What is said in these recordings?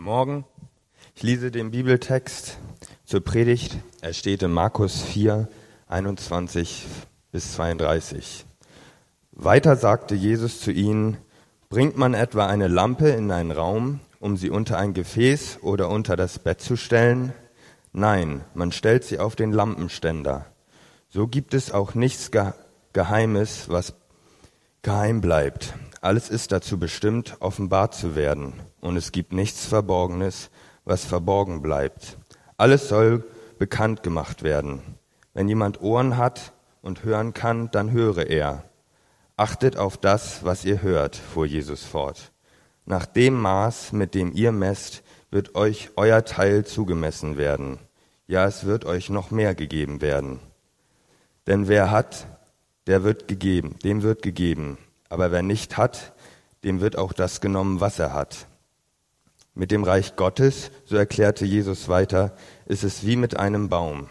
Guten Morgen. Ich lese den Bibeltext zur Predigt. Er steht in Markus 4, 21 bis 32. Weiter sagte Jesus zu ihnen, bringt man etwa eine Lampe in einen Raum, um sie unter ein Gefäß oder unter das Bett zu stellen? Nein, man stellt sie auf den Lampenständer. So gibt es auch nichts Geheimes, was geheim bleibt. Alles ist dazu bestimmt, offenbart zu werden. Und es gibt nichts Verborgenes, was verborgen bleibt. Alles soll bekannt gemacht werden. Wenn jemand Ohren hat und hören kann, dann höre er. Achtet auf das, was ihr hört, fuhr Jesus fort. Nach dem Maß, mit dem ihr messt, wird euch euer Teil zugemessen werden. Ja, es wird euch noch mehr gegeben werden. Denn wer hat, der wird gegeben, dem wird gegeben. Aber wer nicht hat, dem wird auch das genommen, was er hat. Mit dem Reich Gottes, so erklärte Jesus weiter, ist es wie mit einem Baum,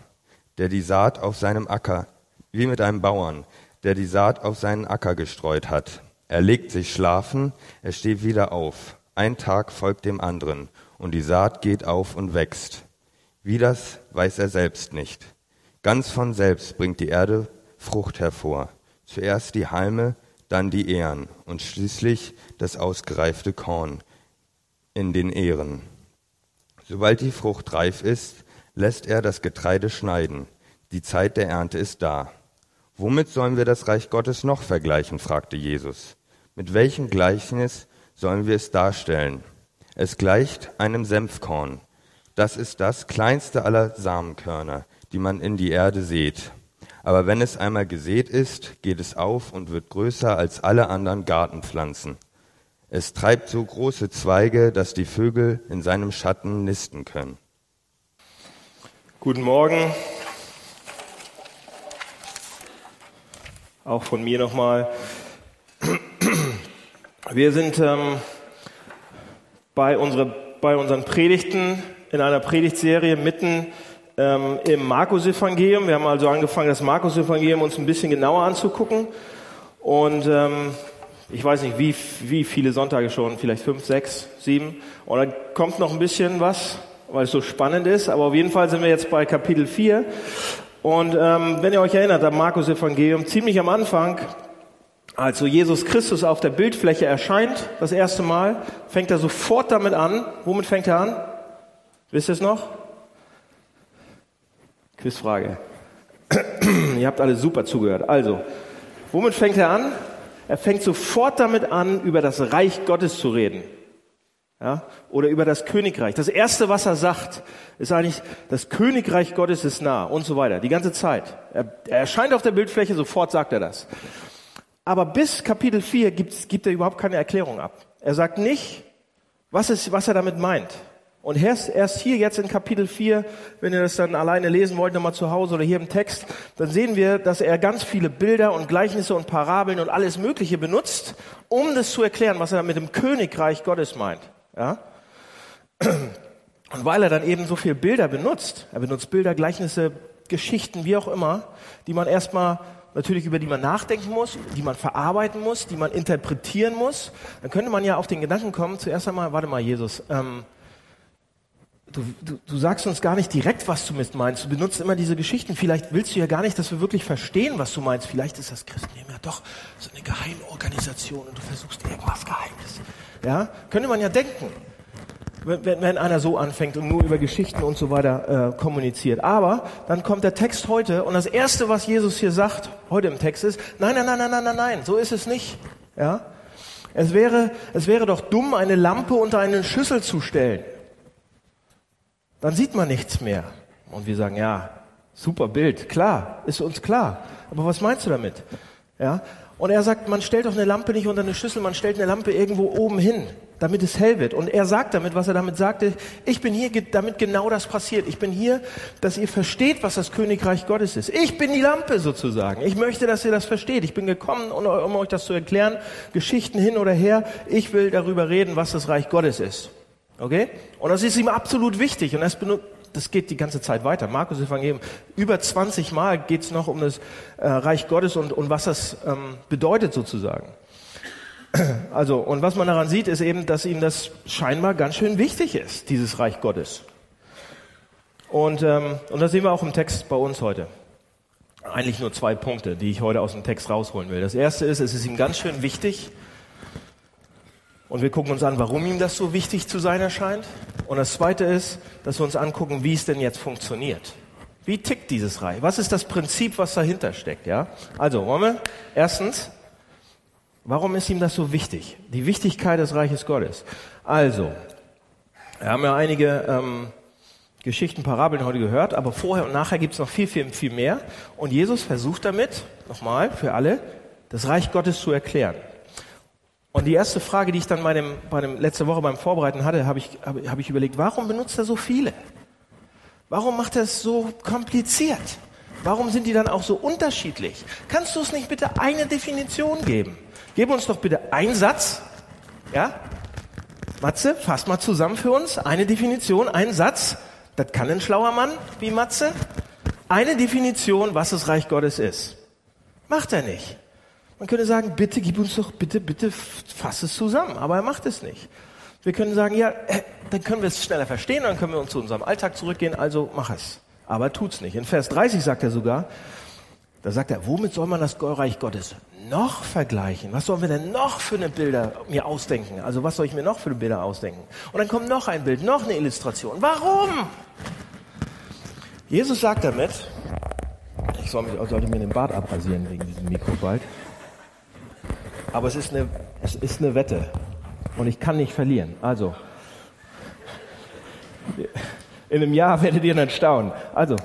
der die Saat auf seinem Acker, wie mit einem Bauern, der die Saat auf seinen Acker gestreut hat. Er legt sich schlafen, er steht wieder auf. Ein Tag folgt dem anderen, und die Saat geht auf und wächst. Wie das weiß er selbst nicht. Ganz von selbst bringt die Erde Frucht hervor. Zuerst die Halme, dann die Ähren und schließlich das ausgereifte Korn in den Ähren. Sobald die Frucht reif ist, lässt er das Getreide schneiden. Die Zeit der Ernte ist da. Womit sollen wir das Reich Gottes noch vergleichen? fragte Jesus. Mit welchem Gleichnis sollen wir es darstellen? Es gleicht einem Senfkorn. Das ist das kleinste aller Samenkörner, die man in die Erde sät. Aber wenn es einmal gesät ist, geht es auf und wird größer als alle anderen Gartenpflanzen. Es treibt so große Zweige, dass die Vögel in seinem Schatten nisten können. Guten Morgen. Auch von mir nochmal. Wir sind ähm, bei, unsere, bei unseren Predigten in einer Predigtserie mitten ähm, im Markus-Evangelium. Wir haben also angefangen, das Markus-Evangelium uns ein bisschen genauer anzugucken. Und ähm, ich weiß nicht, wie, wie viele Sonntage schon, vielleicht fünf, sechs, sieben. Und dann kommt noch ein bisschen was, weil es so spannend ist. Aber auf jeden Fall sind wir jetzt bei Kapitel 4. Und ähm, wenn ihr euch erinnert, am Markus-Evangelium, ziemlich am Anfang, als so Jesus Christus auf der Bildfläche erscheint, das erste Mal, fängt er sofort damit an. Womit fängt er an? Wisst ihr es noch? Quizfrage. Ihr habt alle super zugehört. Also, womit fängt er an? Er fängt sofort damit an, über das Reich Gottes zu reden. Ja? Oder über das Königreich. Das erste, was er sagt, ist eigentlich, das Königreich Gottes ist nah und so weiter. Die ganze Zeit. Er, er erscheint auf der Bildfläche, sofort sagt er das. Aber bis Kapitel 4 gibt, gibt er überhaupt keine Erklärung ab. Er sagt nicht, was, ist, was er damit meint. Und erst, erst hier jetzt in Kapitel 4, wenn ihr das dann alleine lesen wollt, nochmal zu Hause oder hier im Text, dann sehen wir, dass er ganz viele Bilder und Gleichnisse und Parabeln und alles Mögliche benutzt, um das zu erklären, was er mit dem Königreich Gottes meint. Ja? Und weil er dann eben so viele Bilder benutzt, er benutzt Bilder, Gleichnisse, Geschichten, wie auch immer, die man erstmal natürlich über die man nachdenken muss, die man verarbeiten muss, die man interpretieren muss, dann könnte man ja auf den Gedanken kommen, zuerst einmal, warte mal, Jesus, ähm, Du, du, du sagst uns gar nicht direkt, was du mit meinst. Du benutzt immer diese Geschichten. Vielleicht willst du ja gar nicht, dass wir wirklich verstehen, was du meinst. Vielleicht ist das Christentum ja doch so eine Geheimorganisation und du versuchst irgendwas Geheimnis. Ja, könnte man ja denken, wenn, wenn einer so anfängt und nur über Geschichten und so weiter äh, kommuniziert. Aber dann kommt der Text heute und das erste, was Jesus hier sagt, heute im Text ist, nein, nein, nein, nein, nein, nein, nein, so ist es nicht. Ja, es wäre, es wäre doch dumm, eine Lampe unter eine Schüssel zu stellen dann sieht man nichts mehr. Und wir sagen, ja, super Bild, klar, ist uns klar. Aber was meinst du damit? Ja? Und er sagt, man stellt doch eine Lampe nicht unter eine Schüssel, man stellt eine Lampe irgendwo oben hin, damit es hell wird. Und er sagt damit, was er damit sagte, ich bin hier, damit genau das passiert. Ich bin hier, dass ihr versteht, was das Königreich Gottes ist. Ich bin die Lampe sozusagen. Ich möchte, dass ihr das versteht. Ich bin gekommen, um euch das zu erklären, Geschichten hin oder her. Ich will darüber reden, was das Reich Gottes ist. Okay? Und das ist ihm absolut wichtig. Und das, das geht die ganze Zeit weiter. Markus Evangelium, über 20 Mal geht es noch um das äh, Reich Gottes und, und was das ähm, bedeutet sozusagen. Also, und was man daran sieht, ist eben, dass ihm das scheinbar ganz schön wichtig ist, dieses Reich Gottes. Und, ähm, und das sehen wir auch im Text bei uns heute. Eigentlich nur zwei Punkte, die ich heute aus dem Text rausholen will. Das erste ist, es ist ihm ganz schön wichtig, und wir gucken uns an, warum ihm das so wichtig zu sein erscheint. Und das zweite ist, dass wir uns angucken, wie es denn jetzt funktioniert. Wie tickt dieses Reich? Was ist das Prinzip, was dahinter steckt? Ja? Also, wollen wir? Erstens, warum ist ihm das so wichtig? Die Wichtigkeit des Reiches Gottes. Also, wir haben ja einige ähm, Geschichten, Parabeln heute gehört, aber vorher und nachher gibt es noch viel, viel, viel mehr. Und Jesus versucht damit, nochmal für alle, das Reich Gottes zu erklären. Und die erste Frage, die ich dann bei dem, bei dem letzte Woche beim Vorbereiten hatte, habe ich, habe, habe ich überlegt, warum benutzt er so viele? Warum macht er es so kompliziert? Warum sind die dann auch so unterschiedlich? Kannst du es nicht bitte eine Definition geben? Gib uns doch bitte einen Satz. Ja? Matze, fass mal zusammen für uns. Eine Definition, einen Satz. Das kann ein schlauer Mann wie Matze. Eine Definition, was das Reich Gottes ist. Macht er nicht. Man könnte sagen, bitte gib uns doch, bitte, bitte fass es zusammen. Aber er macht es nicht. Wir können sagen, ja, äh, dann können wir es schneller verstehen, dann können wir uns zu unserem Alltag zurückgehen, also mach es. Aber er tut's nicht. In Vers 30 sagt er sogar, da sagt er, womit soll man das Reich Gottes noch vergleichen? Was sollen wir denn noch für eine Bilder mir ausdenken? Also was soll ich mir noch für eine Bilder ausdenken? Und dann kommt noch ein Bild, noch eine Illustration. Warum? Jesus sagt damit, ich soll mich, sollte mir den Bart abrasieren wegen diesem Mikro bald. Aber es ist eine, es ist eine Wette und ich kann nicht verlieren. Also, in einem Jahr werdet ihr dann staunen. Also,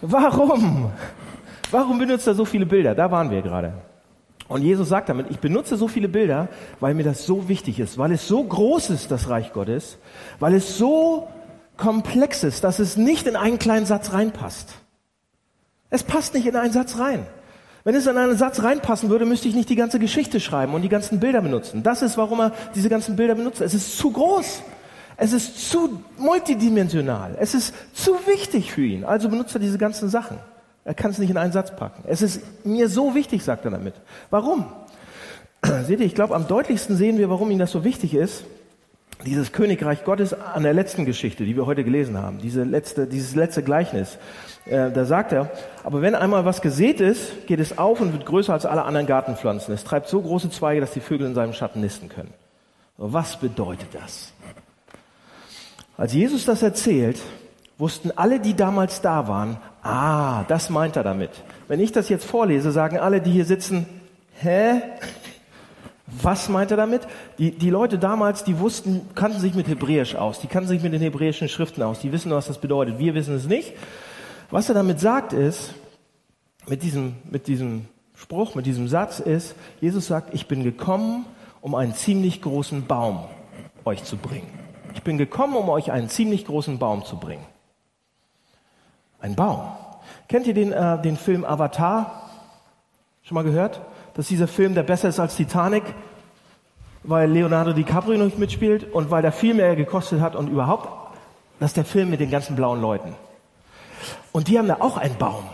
warum? Warum benutzt er so viele Bilder? Da waren wir gerade. Und Jesus sagt damit, ich benutze so viele Bilder, weil mir das so wichtig ist, weil es so groß ist, das Reich Gottes, weil es so komplex ist, dass es nicht in einen kleinen Satz reinpasst. Es passt nicht in einen Satz rein. Wenn es in einen Satz reinpassen würde, müsste ich nicht die ganze Geschichte schreiben und die ganzen Bilder benutzen. Das ist, warum er diese ganzen Bilder benutzt. Es ist zu groß. Es ist zu multidimensional. Es ist zu wichtig für ihn. Also benutzt er diese ganzen Sachen. Er kann es nicht in einen Satz packen. Es ist mir so wichtig, sagt er damit. Warum? Seht ihr, ich glaube, am deutlichsten sehen wir, warum ihm das so wichtig ist. Dieses Königreich Gottes an der letzten Geschichte, die wir heute gelesen haben. Diese letzte, dieses letzte Gleichnis. Äh, da sagt er, aber wenn einmal was gesät ist, geht es auf und wird größer als alle anderen Gartenpflanzen. Es treibt so große Zweige, dass die Vögel in seinem Schatten nisten können. Was bedeutet das? Als Jesus das erzählt, wussten alle, die damals da waren, ah, das meint er damit. Wenn ich das jetzt vorlese, sagen alle, die hier sitzen, hä? Was meint er damit? Die, die Leute damals, die wussten, kannten sich mit Hebräisch aus, die kannten sich mit den hebräischen Schriften aus, die wissen, was das bedeutet. Wir wissen es nicht. Was er damit sagt ist, mit diesem, mit diesem Spruch, mit diesem Satz ist, Jesus sagt, ich bin gekommen, um einen ziemlich großen Baum euch zu bringen. Ich bin gekommen, um euch einen ziemlich großen Baum zu bringen. Ein Baum. Kennt ihr den, äh, den Film Avatar? Schon mal gehört? Das ist dieser Film, der besser ist als Titanic, weil Leonardo DiCaprio nicht mitspielt und weil der viel mehr gekostet hat und überhaupt, das ist der Film mit den ganzen blauen Leuten. Und die haben da auch einen Baum,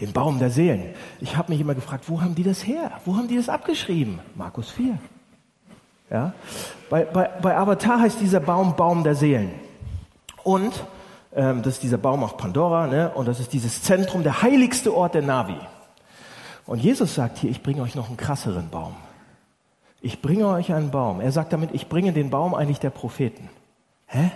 den Baum der Seelen. Ich habe mich immer gefragt, wo haben die das her? Wo haben die das abgeschrieben? Markus 4. Ja? Bei, bei, bei Avatar heißt dieser Baum Baum der Seelen. Und ähm, das ist dieser Baum auf Pandora, ne? und das ist dieses Zentrum, der heiligste Ort der Navi. Und Jesus sagt hier, ich bringe euch noch einen krasseren Baum. Ich bringe euch einen Baum. Er sagt damit, ich bringe den Baum eigentlich der Propheten. Hä?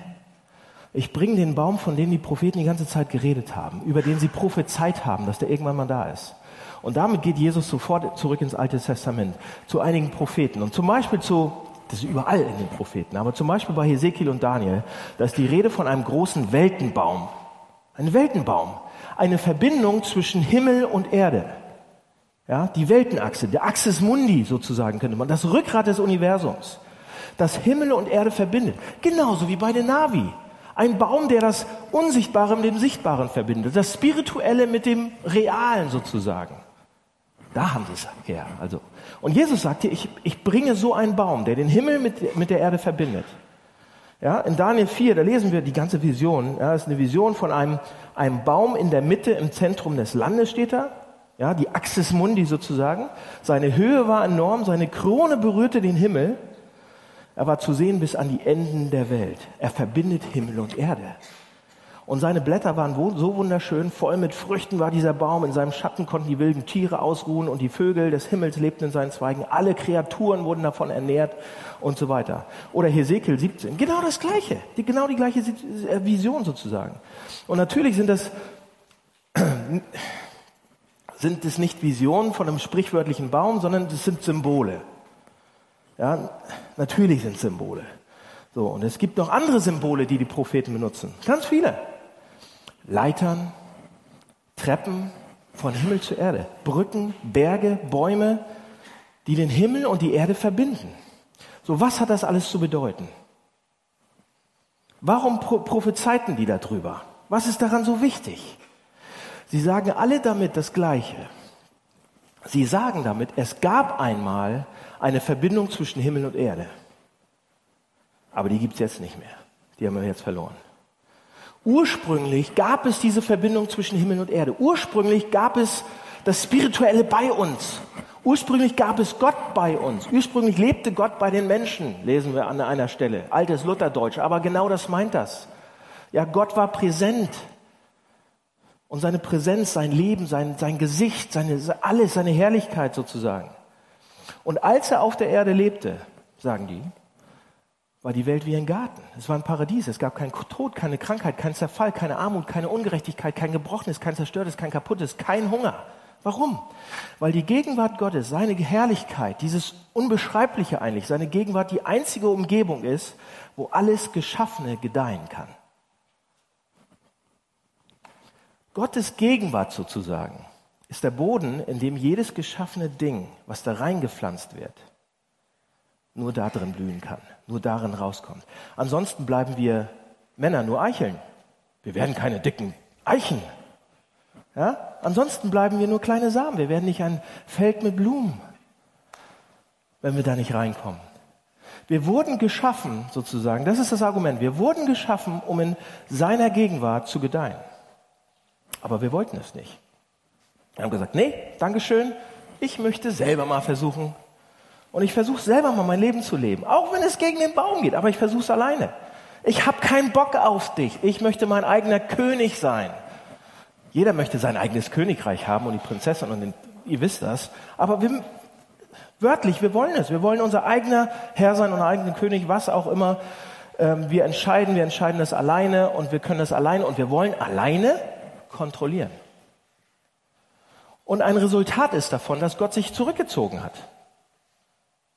Ich bringe den Baum, von dem die Propheten die ganze Zeit geredet haben, über den sie prophezeit haben, dass der irgendwann mal da ist. Und damit geht Jesus sofort zurück ins Alte Testament, zu einigen Propheten. Und zum Beispiel zu, das ist überall in den Propheten, aber zum Beispiel bei Hesekiel und Daniel, da ist die Rede von einem großen Weltenbaum. Ein Weltenbaum. Eine Verbindung zwischen Himmel und Erde. Ja, die Weltenachse, der Axis Mundi sozusagen könnte man, das Rückgrat des Universums, das Himmel und Erde verbindet. Genauso wie bei den Navi. Ein Baum, der das Unsichtbare mit dem Sichtbaren verbindet, das Spirituelle mit dem Realen sozusagen. Da haben sie es her. Also. Und Jesus sagte, ich, ich bringe so einen Baum, der den Himmel mit, mit der Erde verbindet. Ja, in Daniel 4, da lesen wir die ganze Vision. Ja, das ist eine Vision von einem, einem Baum in der Mitte, im Zentrum des Landes steht da. Ja, die Axis Mundi sozusagen. Seine Höhe war enorm, seine Krone berührte den Himmel. Er war zu sehen bis an die Enden der Welt. Er verbindet Himmel und Erde. Und seine Blätter waren so wunderschön, voll mit Früchten war dieser Baum. In seinem Schatten konnten die wilden Tiere ausruhen und die Vögel des Himmels lebten in seinen Zweigen. Alle Kreaturen wurden davon ernährt und so weiter. Oder Hesekiel 17. Genau das Gleiche. Die, genau die gleiche äh, Vision sozusagen. Und natürlich sind das, sind es nicht Visionen von einem sprichwörtlichen Baum, sondern das sind Symbole. Ja, natürlich sind Symbole. So, und es gibt noch andere Symbole, die die Propheten benutzen. Ganz viele. Leitern, Treppen von Himmel zu Erde, Brücken, Berge, Bäume, die den Himmel und die Erde verbinden. So, was hat das alles zu bedeuten? Warum pro prophezeiten die darüber? Was ist daran so wichtig? Sie sagen alle damit das Gleiche. Sie sagen damit, es gab einmal eine Verbindung zwischen Himmel und Erde. Aber die gibt's jetzt nicht mehr. Die haben wir jetzt verloren. Ursprünglich gab es diese Verbindung zwischen Himmel und Erde. Ursprünglich gab es das Spirituelle bei uns. Ursprünglich gab es Gott bei uns. Ursprünglich lebte Gott bei den Menschen, lesen wir an einer Stelle. Altes Lutherdeutsch. Aber genau das meint das. Ja, Gott war präsent. Und seine Präsenz, sein Leben, sein, sein Gesicht, seine, alles, seine Herrlichkeit sozusagen. Und als er auf der Erde lebte, sagen die, war die Welt wie ein Garten. Es war ein Paradies. Es gab keinen Tod, keine Krankheit, keinen Zerfall, keine Armut, keine Ungerechtigkeit, kein Gebrochenes, kein Zerstörtes, kein Kaputtes, kein Hunger. Warum? Weil die Gegenwart Gottes, seine Herrlichkeit, dieses Unbeschreibliche eigentlich, seine Gegenwart die einzige Umgebung ist, wo alles Geschaffene gedeihen kann. Gottes Gegenwart sozusagen ist der Boden, in dem jedes geschaffene Ding, was da reingepflanzt wird, nur da drin blühen kann, nur darin rauskommt. Ansonsten bleiben wir Männer nur Eicheln. Wir werden keine dicken Eichen. Ja? Ansonsten bleiben wir nur kleine Samen. Wir werden nicht ein Feld mit Blumen, wenn wir da nicht reinkommen. Wir wurden geschaffen, sozusagen, das ist das Argument, wir wurden geschaffen, um in seiner Gegenwart zu gedeihen. Aber wir wollten es nicht. Wir haben gesagt, nee, Dankeschön, ich möchte selber mal versuchen, und ich versuche selber mal mein Leben zu leben, auch wenn es gegen den Baum geht, aber ich versuche es alleine. Ich habe keinen Bock auf dich. Ich möchte mein eigener König sein. Jeder möchte sein eigenes Königreich haben und die Prinzessin und den, ihr wisst das. Aber wir, wörtlich, wir wollen es. Wir wollen unser eigener Herr sein, unser eigener König, was auch immer. Ähm, wir entscheiden, wir entscheiden das alleine und wir können das alleine und wir wollen alleine kontrollieren. Und ein Resultat ist davon, dass Gott sich zurückgezogen hat.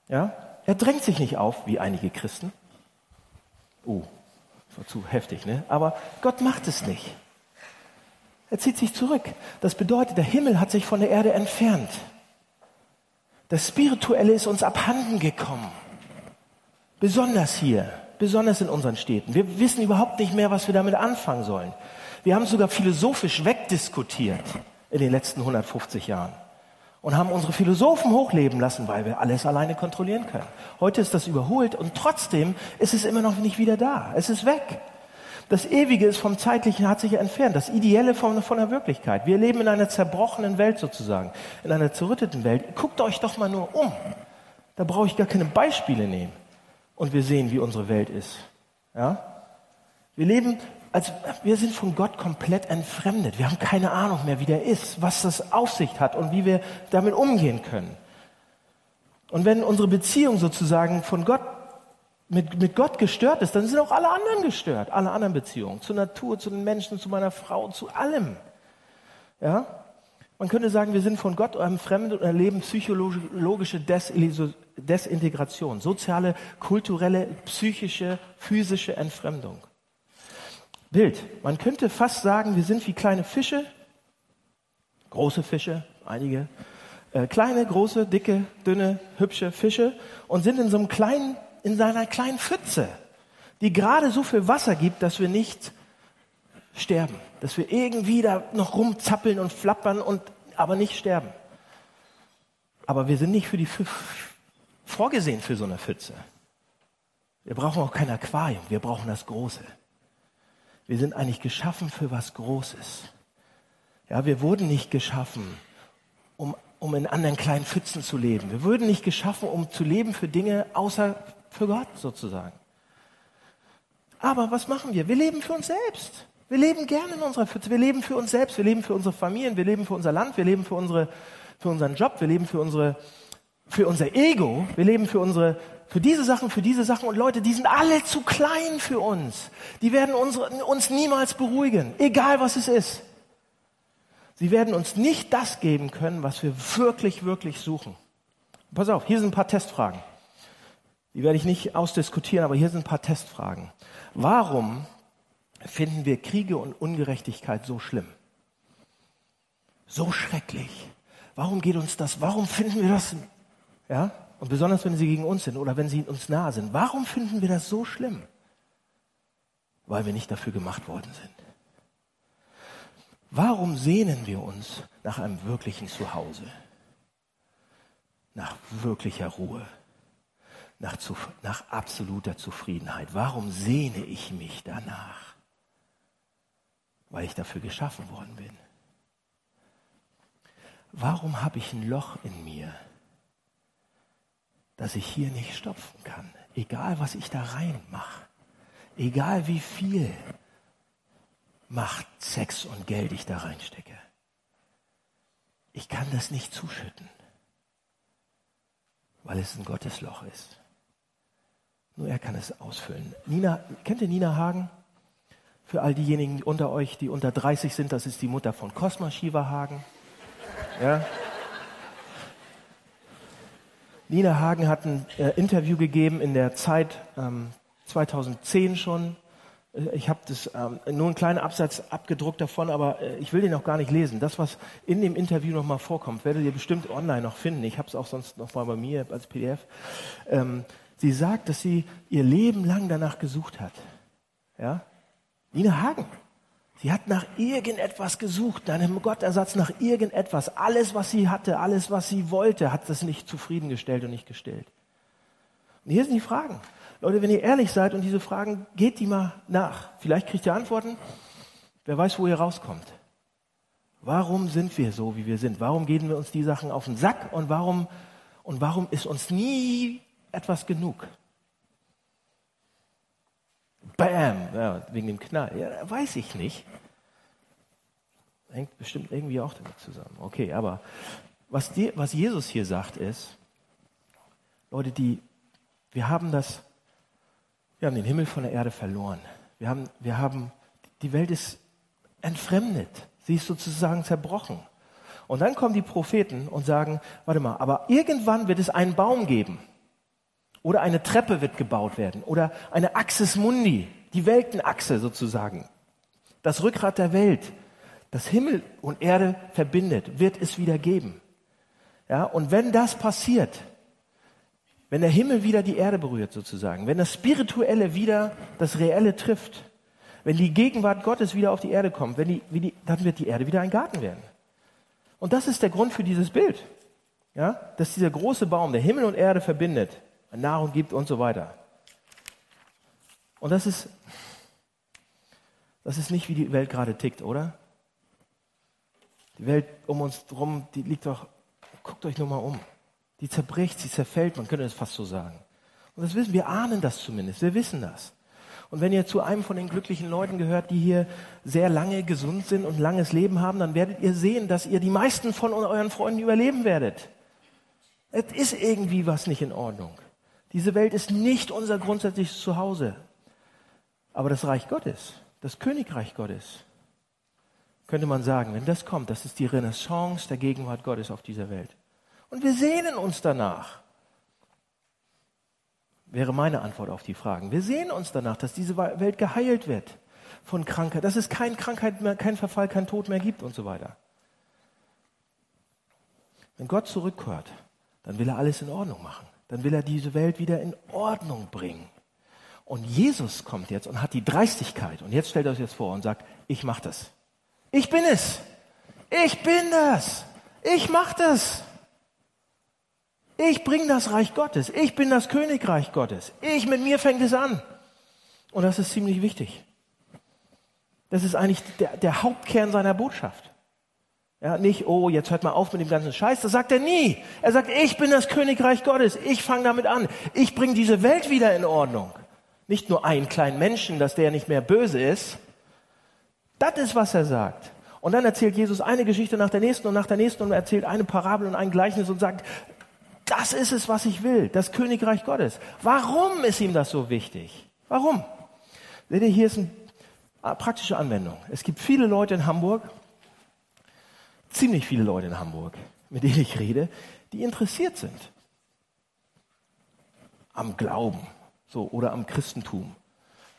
Ja? Er drängt sich nicht auf, wie einige Christen. Oh, das war zu heftig, ne? Aber Gott macht es nicht. Er zieht sich zurück. Das bedeutet, der Himmel hat sich von der Erde entfernt. Das Spirituelle ist uns abhanden gekommen. Besonders hier, besonders in unseren Städten. Wir wissen überhaupt nicht mehr, was wir damit anfangen sollen. Wir haben sogar philosophisch wegdiskutiert in den letzten 150 Jahren und haben unsere Philosophen hochleben lassen, weil wir alles alleine kontrollieren können. Heute ist das überholt und trotzdem ist es immer noch nicht wieder da. Es ist weg. Das Ewige ist vom Zeitlichen, hat sich entfernt. Das Ideelle von, von der Wirklichkeit. Wir leben in einer zerbrochenen Welt sozusagen. In einer zerrütteten Welt. Guckt euch doch mal nur um. Da brauche ich gar keine Beispiele nehmen. Und wir sehen, wie unsere Welt ist. Ja? Wir leben also wir sind von Gott komplett entfremdet. Wir haben keine Ahnung mehr, wie der ist, was das Aufsicht hat und wie wir damit umgehen können. Und wenn unsere Beziehung sozusagen von Gott mit, mit Gott gestört ist, dann sind auch alle anderen gestört, alle anderen Beziehungen, zur Natur, zu den Menschen, zu meiner Frau, zu allem. Ja? Man könnte sagen, wir sind von Gott entfremdet und erleben psychologische Desintegration, soziale, kulturelle, psychische, physische Entfremdung. Bild. Man könnte fast sagen, wir sind wie kleine Fische, große Fische, einige, äh, kleine, große, dicke, dünne, hübsche Fische und sind in so einem kleinen, in seiner kleinen Pfütze, die gerade so viel Wasser gibt, dass wir nicht sterben, dass wir irgendwie da noch rumzappeln und flappern und aber nicht sterben. Aber wir sind nicht für die vorgesehen für so eine Pfütze. Wir brauchen auch kein Aquarium, wir brauchen das Große. Wir sind eigentlich geschaffen für was Großes. Ja, wir wurden nicht geschaffen, um, um in anderen kleinen Pfützen zu leben. Wir würden nicht geschaffen, um zu leben für Dinge außer für Gott sozusagen. Aber was machen wir? Wir leben für uns selbst. Wir leben gerne in unserer Pfütze. Wir leben für uns selbst. Wir leben für unsere Familien. Wir leben für unser Land. Wir leben für unsere, für unseren Job. Wir leben für unsere, für unser Ego. Wir leben für unsere, für diese Sachen, für diese Sachen. Und Leute, die sind alle zu klein für uns. Die werden unsere, uns niemals beruhigen. Egal was es ist. Sie werden uns nicht das geben können, was wir wirklich, wirklich suchen. Pass auf, hier sind ein paar Testfragen. Die werde ich nicht ausdiskutieren, aber hier sind ein paar Testfragen. Warum finden wir Kriege und Ungerechtigkeit so schlimm? So schrecklich. Warum geht uns das? Warum finden wir das? Ja? Und besonders, wenn sie gegen uns sind oder wenn sie uns nahe sind. Warum finden wir das so schlimm? Weil wir nicht dafür gemacht worden sind. Warum sehnen wir uns nach einem wirklichen Zuhause? Nach wirklicher Ruhe? Nach, nach absoluter Zufriedenheit? Warum sehne ich mich danach? Weil ich dafür geschaffen worden bin. Warum habe ich ein Loch in mir, das ich hier nicht stopfen kann? Egal, was ich da reinmache. Egal, wie viel Macht, Sex und Geld ich da reinstecke. Ich kann das nicht zuschütten, weil es ein Gottesloch ist. Nur er kann es ausfüllen. Nina, kennt ihr Nina Hagen? Für all diejenigen unter euch, die unter 30 sind, das ist die Mutter von Cosma Shiva Hagen. Ja? Nina Hagen hat ein äh, Interview gegeben in der Zeit ähm, 2010 schon äh, ich habe das ähm, nur einen kleinen Absatz abgedruckt davon, aber äh, ich will den noch gar nicht lesen. Das, was in dem Interview noch mal vorkommt, werdet ihr bestimmt online noch finden. Ich habe es auch sonst noch mal bei mir als PDF. Ähm, sie sagt, dass sie ihr Leben lang danach gesucht hat. Ja, Nina Hagen. Sie hat nach irgendetwas gesucht, nach einem Gottersatz, nach irgendetwas. Alles, was sie hatte, alles, was sie wollte, hat das nicht zufriedengestellt und nicht gestellt. Und hier sind die Fragen. Leute, wenn ihr ehrlich seid und diese Fragen, geht die mal nach. Vielleicht kriegt ihr Antworten. Wer weiß, wo ihr rauskommt. Warum sind wir so, wie wir sind? Warum gehen wir uns die Sachen auf den Sack und warum, und warum ist uns nie etwas genug? Bam, ja, wegen dem Knall. Ja, weiß ich nicht. Hängt bestimmt irgendwie auch damit zusammen. Okay, aber was, die, was Jesus hier sagt ist, Leute, die, wir haben das wir haben den Himmel von der Erde verloren. Wir haben, wir haben, die Welt ist entfremdet. Sie ist sozusagen zerbrochen. Und dann kommen die Propheten und sagen, warte mal, aber irgendwann wird es einen Baum geben. Oder eine Treppe wird gebaut werden. Oder eine Axis Mundi, die Weltenachse sozusagen. Das Rückgrat der Welt, das Himmel und Erde verbindet, wird es wieder geben. Ja, und wenn das passiert, wenn der Himmel wieder die Erde berührt sozusagen, wenn das Spirituelle wieder das Reelle trifft, wenn die Gegenwart Gottes wieder auf die Erde kommt, wenn die, wie die, dann wird die Erde wieder ein Garten werden. Und das ist der Grund für dieses Bild. Ja, dass dieser große Baum, der Himmel und Erde verbindet, Nahrung gibt und so weiter. Und das ist, das ist nicht, wie die Welt gerade tickt, oder? Die Welt um uns drum, die liegt doch, guckt euch nur mal um. Die zerbricht, sie zerfällt, man könnte es fast so sagen. Und das wissen wir, ahnen das zumindest, wir wissen das. Und wenn ihr zu einem von den glücklichen Leuten gehört, die hier sehr lange gesund sind und langes Leben haben, dann werdet ihr sehen, dass ihr die meisten von euren Freunden überleben werdet. Es ist irgendwie was nicht in Ordnung. Diese Welt ist nicht unser grundsätzliches Zuhause. Aber das Reich Gottes, das Königreich Gottes, könnte man sagen, wenn das kommt, das ist die Renaissance der Gegenwart Gottes auf dieser Welt. Und wir sehnen uns danach. Wäre meine Antwort auf die Fragen. Wir sehnen uns danach, dass diese Welt geheilt wird von Krankheit, dass es keine Krankheit mehr, kein Verfall, kein Tod mehr gibt und so weiter. Wenn Gott zurückkehrt, dann will er alles in Ordnung machen. Dann will er diese Welt wieder in Ordnung bringen. Und Jesus kommt jetzt und hat die Dreistigkeit. Und jetzt stellt er euch jetzt vor und sagt, ich mach das. Ich bin es. Ich bin das. Ich mach das. Ich bringe das Reich Gottes. Ich bin das Königreich Gottes. Ich, mit mir fängt es an. Und das ist ziemlich wichtig. Das ist eigentlich der, der Hauptkern seiner Botschaft. Ja, nicht, oh, jetzt hört mal auf mit dem ganzen Scheiß. Das sagt er nie. Er sagt, ich bin das Königreich Gottes. Ich fange damit an. Ich bringe diese Welt wieder in Ordnung. Nicht nur einen kleinen Menschen, dass der nicht mehr böse ist. Das ist, was er sagt. Und dann erzählt Jesus eine Geschichte nach der nächsten und nach der nächsten und erzählt eine Parabel und ein Gleichnis und sagt, das ist es, was ich will, das Königreich Gottes. Warum ist ihm das so wichtig? Warum? Seht ihr, hier ist eine praktische Anwendung. Es gibt viele Leute in Hamburg, ziemlich viele Leute in Hamburg, mit denen ich rede, die interessiert sind am Glauben, so, oder am Christentum.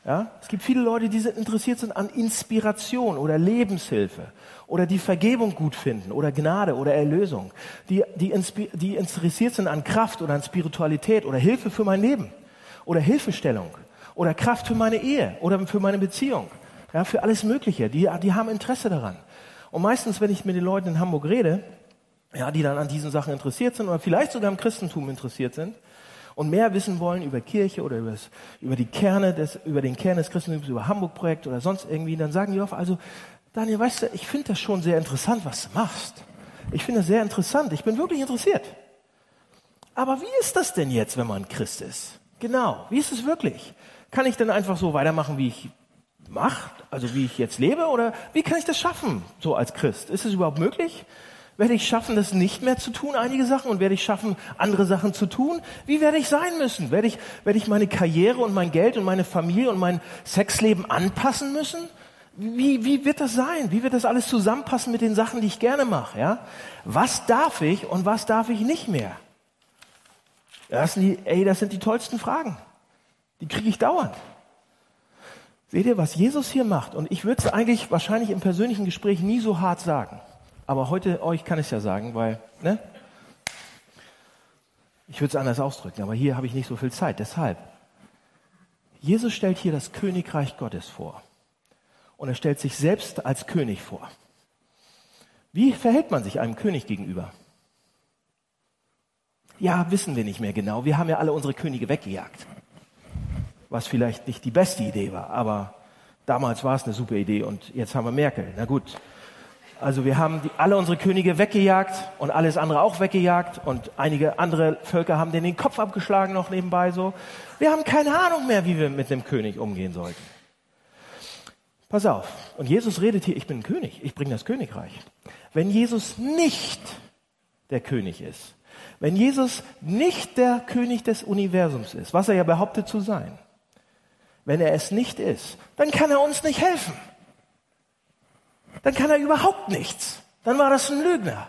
Ja? Es gibt viele Leute, die interessiert sind an Inspiration oder Lebenshilfe oder die Vergebung gut finden oder Gnade oder Erlösung. Die, die, die interessiert sind an Kraft oder an Spiritualität oder Hilfe für mein Leben oder Hilfestellung oder Kraft für meine Ehe oder für meine Beziehung. Ja, für alles Mögliche. Die, die haben Interesse daran. Und meistens, wenn ich mit den Leuten in Hamburg rede, ja, die dann an diesen Sachen interessiert sind oder vielleicht sogar im Christentum interessiert sind und mehr wissen wollen über Kirche oder über, das, über die Kerne des, über den Kern des Christentums, über Hamburg-Projekt oder sonst irgendwie, dann sagen die oft, also, Daniel, weißt du, ich finde das schon sehr interessant, was du machst. Ich finde das sehr interessant. Ich bin wirklich interessiert. Aber wie ist das denn jetzt, wenn man Christ ist? Genau. Wie ist es wirklich? Kann ich denn einfach so weitermachen, wie ich mache? Also wie ich jetzt lebe? Oder wie kann ich das schaffen, so als Christ? Ist es überhaupt möglich? Werde ich schaffen, das nicht mehr zu tun, einige Sachen? Und werde ich schaffen, andere Sachen zu tun? Wie werde ich sein müssen? Werde ich, werde ich meine Karriere und mein Geld und meine Familie und mein Sexleben anpassen müssen? Wie, wie wird das sein? Wie wird das alles zusammenpassen mit den Sachen, die ich gerne mache? Ja? Was darf ich und was darf ich nicht mehr? Das sind die, ey, das sind die tollsten Fragen. Die kriege ich dauernd. Seht ihr, was Jesus hier macht? Und ich würde es eigentlich wahrscheinlich im persönlichen Gespräch nie so hart sagen. Aber heute euch kann ich es ja sagen, weil, ne? Ich würde es anders ausdrücken, aber hier habe ich nicht so viel Zeit. Deshalb, Jesus stellt hier das Königreich Gottes vor. Und er stellt sich selbst als König vor. Wie verhält man sich einem König gegenüber? Ja, wissen wir nicht mehr genau. Wir haben ja alle unsere Könige weggejagt was vielleicht nicht die beste Idee war, aber damals war es eine super Idee und jetzt haben wir Merkel. Na gut. Also wir haben die, alle unsere Könige weggejagt und alles andere auch weggejagt und einige andere Völker haben denen den Kopf abgeschlagen noch nebenbei so. Wir haben keine Ahnung mehr, wie wir mit dem König umgehen sollten. Pass auf. Und Jesus redet hier, ich bin König, ich bringe das Königreich. Wenn Jesus nicht der König ist, wenn Jesus nicht der König des Universums ist, was er ja behauptet zu sein, wenn er es nicht ist, dann kann er uns nicht helfen. Dann kann er überhaupt nichts. Dann war das ein Lügner.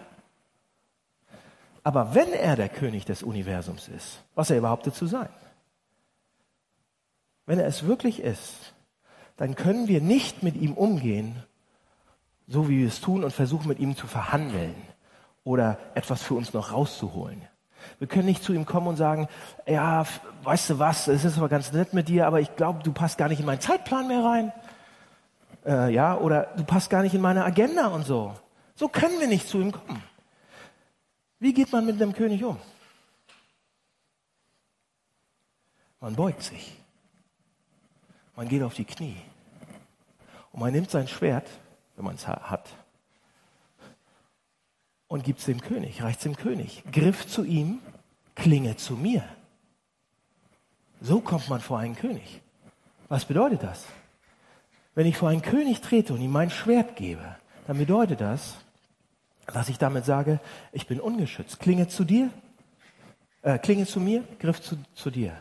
Aber wenn er der König des Universums ist, was er behauptet zu sein, wenn er es wirklich ist, dann können wir nicht mit ihm umgehen, so wie wir es tun und versuchen mit ihm zu verhandeln oder etwas für uns noch rauszuholen. Wir können nicht zu ihm kommen und sagen, ja, weißt du was, es ist aber ganz nett mit dir, aber ich glaube, du passt gar nicht in meinen Zeitplan mehr rein. Äh, ja, oder du passt gar nicht in meine Agenda und so. So können wir nicht zu ihm kommen. Wie geht man mit einem König um? Man beugt sich. Man geht auf die Knie. Und man nimmt sein Schwert, wenn man es hat, und gibt es dem König, reicht es dem König. Griff zu ihm, Klinge zu mir. So kommt man vor einen König. Was bedeutet das? Wenn ich vor einen König trete und ihm mein Schwert gebe, dann bedeutet das, dass ich damit sage, ich bin ungeschützt. Klinge zu dir, äh, klinge zu mir, Griff zu, zu dir.